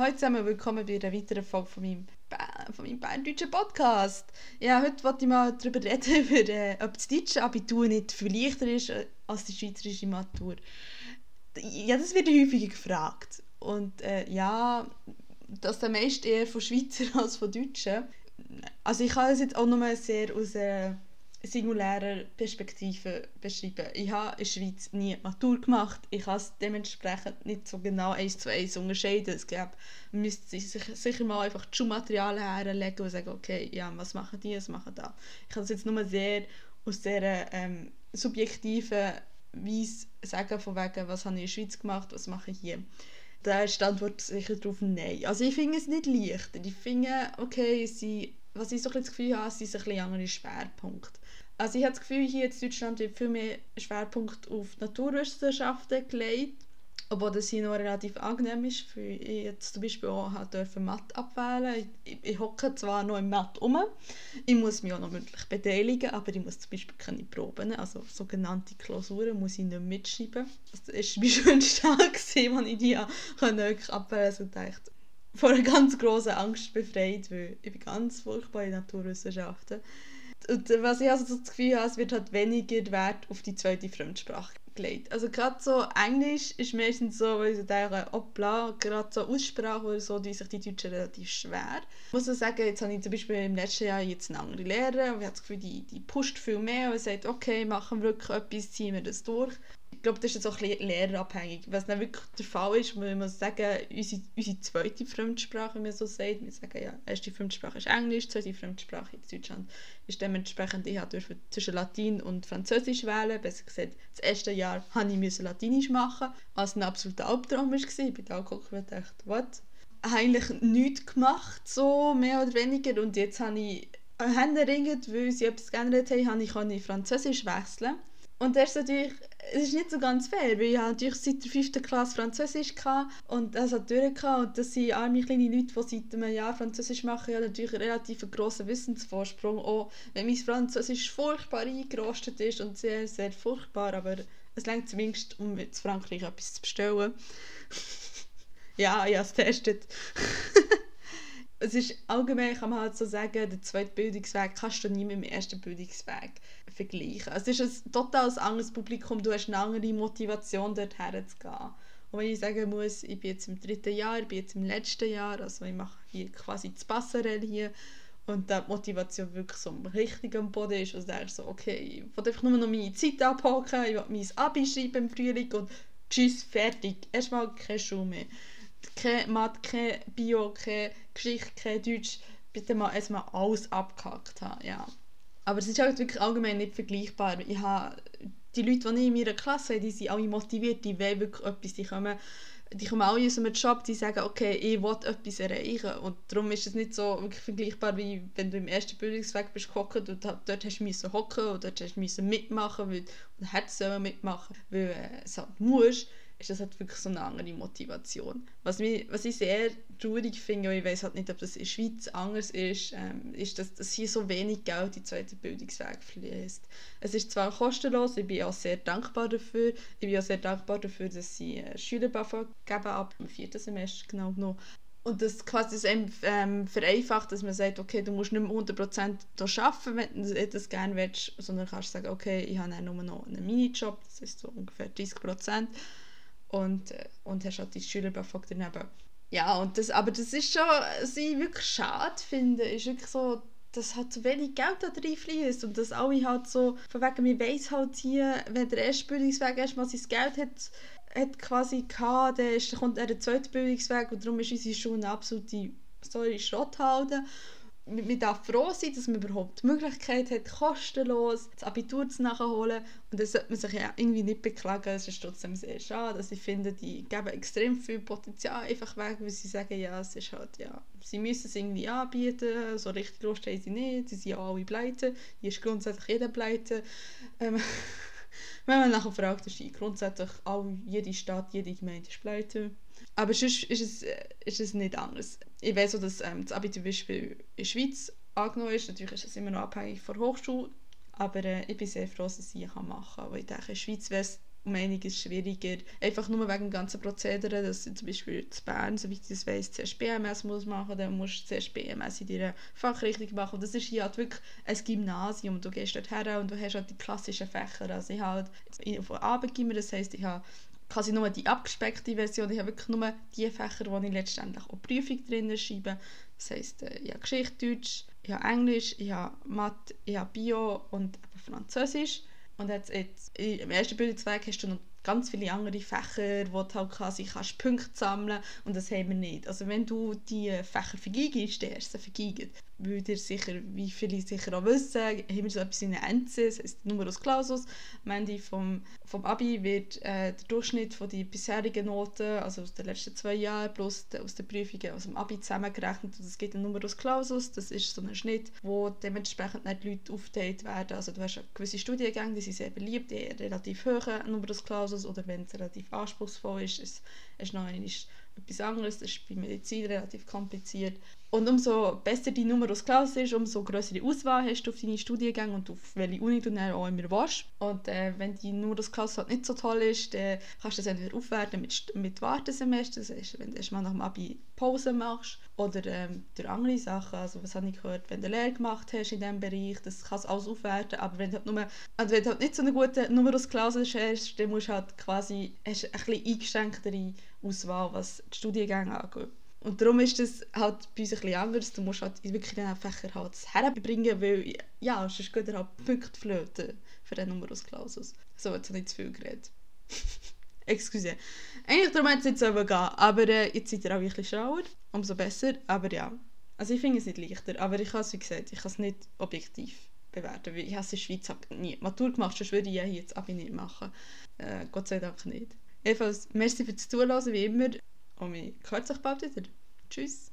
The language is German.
Hallo zusammen, willkommen bei einer weiteren Folge von meinem, von meinem berndeutschen Podcast. Ja, heute wollte ich mal darüber reden, über, äh, ob das deutsche Abitur nicht viel leichter ist äh, als die schweizerische Matur. Ja, das wird häufig gefragt. Und äh, ja, dass der meiste eher von Schweizer als von Deutschen. Also ich kann das jetzt auch nur sehr aus... Äh, singulärer Perspektive beschreiben. Ich habe in der Schweiz nie Matur gemacht. Ich kann es dementsprechend nicht so genau eins zu eins unterscheiden. Es gäbe, man müsste sich sicher mal einfach die Schulmaterialien herlegen und sagen, okay, ja, was machen die, was machen da. Ich kann es jetzt nur sehr aus dieser ähm, subjektiven Weise sagen, von wegen, was habe ich in der Schweiz gemacht, was mache ich hier. Da ist die Antwort sicher darauf Nein. Also ich finde es nicht leichter. Ich finde, okay, sie, was ich so ein das Gefühl habe, sind ein bisschen andere Schwerpunkte. Also ich habe das Gefühl, hier in Deutschland wird viel mehr Schwerpunkt auf Naturwissenschaften gelegt, obwohl das hier noch relativ angenehm ist. Für ich jetzt zum Beispiel auch durfte Mathe abwählen. Ich, ich hocke zwar noch im Mathe um, ich muss mich auch noch mündlich beteiligen, aber ich muss zum Beispiel keine Proben, also sogenannte Klausuren, muss ich nicht mitschreiben. Das war mein schönster Tag, als ich die wirklich abwählen konnte und dachte, vor einer ganz großen Angst befreit, weil ich bin ganz furchtbar in Naturwissenschaften und was ich also so das Gefühl habe, es wird halt weniger Wert auf die zweite Fremdsprache gelegt. Also gerade so Englisch ist meistens so, weil ich denke, hoppla, gerade so Aussprache oder so, die sich die Deutschen relativ schwer. Ich muss sagen, jetzt habe ich zum Beispiel im letzten Jahr jetzt eine andere Lehre und ich habe das Gefühl, die, die pusht viel mehr und sagt, okay, machen wir wirklich etwas, ziehen wir das durch ich glaube, das ist jetzt auch ein lehrerabhängig. Was dann wirklich der Fall ist, muss man sagen, unsere, unsere zweite Fremdsprache, wie man so sagt, wir sagen ja, erste Fremdsprache ist Englisch, zweite Fremdsprache in Deutschland ist dementsprechend, ich durfte zwischen Latein und Französisch wählen. Besser gesagt, das erste Jahr musste ich Latinisch machen, was ein absoluter Albtraum war. Ich bin da geguckt und dachte, was? Eigentlich nichts gemacht, so mehr oder weniger. Und jetzt habe ich händeringend, weil sie etwas geändert haben, habe ich Französisch wechseln und das ist natürlich, es ist nicht so ganz fair, weil ich natürlich seit der 5. Klasse Französisch hatte und das hat durchgehabt und das sind arme kleine Leute, die seit einem Jahr Französisch machen, ja natürlich einen relativ grossen Wissensvorsprung, auch wenn mein Französisch furchtbar eingerostet ist und sehr, sehr furchtbar, aber es längt zumindest, um in Frankreich etwas zu bestellen. ja, ich habe es getestet. es ist allgemein, kann man halt so sagen, der zweite Bildungsweg kannst du nie mit dem ersten Bildungsweg vergleichen. Es ist ein total anderes Publikum, du hast eine andere Motivation, dort herzugehen. Und wenn ich sagen muss, ich bin jetzt im dritten Jahr, ich bin jetzt im letzten Jahr, also ich mache hier quasi das Passerell hier, und die Motivation wirklich so richtig am Boden ist, also denkst so, okay, ich will einfach nur noch meine Zeit abhaken, ich will mein Abi schreiben im Frühling und tschüss, fertig. Erstmal keine Schule mehr kein Mathe, kein Bio, keine Geschichte, kein Deutsch, bitte mal erstmal alles abgehackt haben, ja. Aber es ist halt wirklich allgemein nicht vergleichbar. Ich habe, die Leute, die ich in meiner Klasse habe, die sind alle motiviert, die wollen wirklich etwas, die kommen, die kommen alle aus einem Job, die sagen, okay, ich will etwas erreichen. Und darum ist es nicht so wirklich vergleichbar, wie wenn du im ersten Bildungsweg bist gehockt und dort hast du hocken oder dort hast du mitmachen, weil, oder hättest du mitmachen, weil äh, es halt musst ist das halt wirklich so eine andere Motivation. Was, mich, was ich sehr traurig finde, und ich weiß halt nicht, ob das in der Schweiz anders ist, ähm, ist, dass, dass hier so wenig Geld in den zweiten Bildungsweg fließt. Es ist zwar kostenlos, ich bin auch sehr dankbar dafür. Ich bin auch sehr dankbar dafür, dass sie äh, Schülerbuffer geben ab dem vierten Semester genau noch. Und das quasi das einem, ähm, vereinfacht, dass man sagt, okay, du musst nicht mehr 100% hier arbeiten, wenn du das gerne willst, sondern kannst sagen, okay, ich habe nur noch einen Minijob, das ist so ungefähr 30% und, äh, und hast halt die Schülerbefrag daneben. Ja, und das, aber das ist schon, was ich wirklich schade finde, ist wirklich so, dass halt so wenig Geld da reinfließt und dass alle halt so, von wegen, man weiss halt hier, wenn der erste Bildungsweg erstmal sein Geld hat, hat quasi gehabt, dann, ist, dann kommt der zweite Bildungsweg und darum ist unsere Schule eine absolute, sorry, Schrotthalde man darf froh sein, dass man überhaupt die Möglichkeit hat, kostenlos das Abitur zu nachholen. Und das sollte man sich ja irgendwie nicht beklagen. Es ist trotzdem sehr schade. Also ich finde, die geben extrem viel Potenzial einfach weg, weil sie sagen, ja, es ist halt, ja, sie müssen es irgendwie anbieten. So richtig Lust haben sie nicht. Sie sind ja alle pleite. Hier ist grundsätzlich jeder pleite. Ähm, wenn man nachher fragt, ist grundsätzlich all, jede Stadt, jede Gemeinde ist pleite. Aber sonst ist es, ist es nicht anders. Ich weiß auch, dass ähm, das Abitur in der Schweiz angenommen ist. Natürlich ist es immer noch abhängig von der Hochschule. Aber äh, ich bin sehr froh, dass ich es machen kann. Weil ich denke, in der Schweiz wäre es um einiges schwieriger. Einfach nur wegen dem ganzen Prozedere, dass zum Beispiel zu Bern, soweit ich das weiss, zuerst BMS muss machen, dann musst du zuerst BMS in deiner Fachrichtung machen. Und das ist hier halt wirklich ein Gymnasium. Du gehst dort her und du hast halt die klassischen Fächer. Also ich habe halt von Abendgymmer, das heisst, ich habe quasi nur die abgespeckte Version. Ich habe wirklich nur die Fächer, wo ich letztendlich auch Prüfung drin schreibe. Das heisst, äh, ich habe Geschichte, Deutsch, ich habe Englisch, ich habe Mathe, ich habe Bio und Französisch. Und jetzt, jetzt, im ersten Bildungsweg hast du noch ganz viele andere Fächer, wo du halt quasi kannst Punkte sammeln und das haben wir nicht. Also wenn du die Fächer vergeigst, du sie vergeigt. Weil ihr sicher, wie viele sicher auch wissen, haben wir so etwas in der NC, das heisst Numerus Clausus. Am Ende vom, vom Abi wird äh, der Durchschnitt von den bisherigen Noten, also aus den letzten zwei Jahren, plus de, aus den Prüfungen aus dem Abi zusammengerechnet und es gibt einen Numerus Clausus, das ist so ein Schnitt, wo dementsprechend nicht die Leute aufgeteilt werden. Also du hast gewisse Studiengänge, die sind sehr beliebt, die relativ hohen Numerus Clausus oder wenn es relativ anspruchsvoll ist, ist es noch einmal etwas anderes. Das ist bei Medizin relativ kompliziert. Und umso besser die Numerus Clausus ist, umso größere Auswahl hast du auf deine Studiengänge und auf welche Uni du dann auch immer willst. Und äh, wenn die Numerus Clausus halt nicht so toll ist, dann kannst du das entweder aufwerten mit, mit Wartesemester, das heißt, wenn du erstmal nach dem Abi Pause machst, oder ähm, durch andere Sachen, also was habe ich gehört, wenn du Lehre gemacht hast in diesem Bereich, das kannst du alles aufwerten, aber wenn du halt, nur, also wenn du halt nicht so eine gute Numerus Clausus hast, dann musst du halt quasi, hast ein bisschen eingeschränktere Auswahl, was die Studiengänge angeht. Und darum ist das halt bei uns ein bisschen anders. Du musst halt wirklich in diesen Fächern halt herbringen, weil ja, sonst geht er halt Punkte flöten für den Numerus Clausus. So, jetzt habe ich zu viel geredet. Excuse. Eigentlich darum hätte es jetzt gehen, aber äh, jetzt seid ihr auch wirklich schlauer, umso besser, aber ja. Also ich finde es nicht leichter, aber ich habe es wie gesagt, ich kann es nicht objektiv bewerten, weil ich habe in der Schweiz halt nie Matur gemacht, sonst würde ich ja jetzt Abi nicht machen. Äh, Gott sei Dank nicht. Jedenfalls, merci fürs Zuhören, wie immer. Und wir hören sich bald wieder. Tschüss.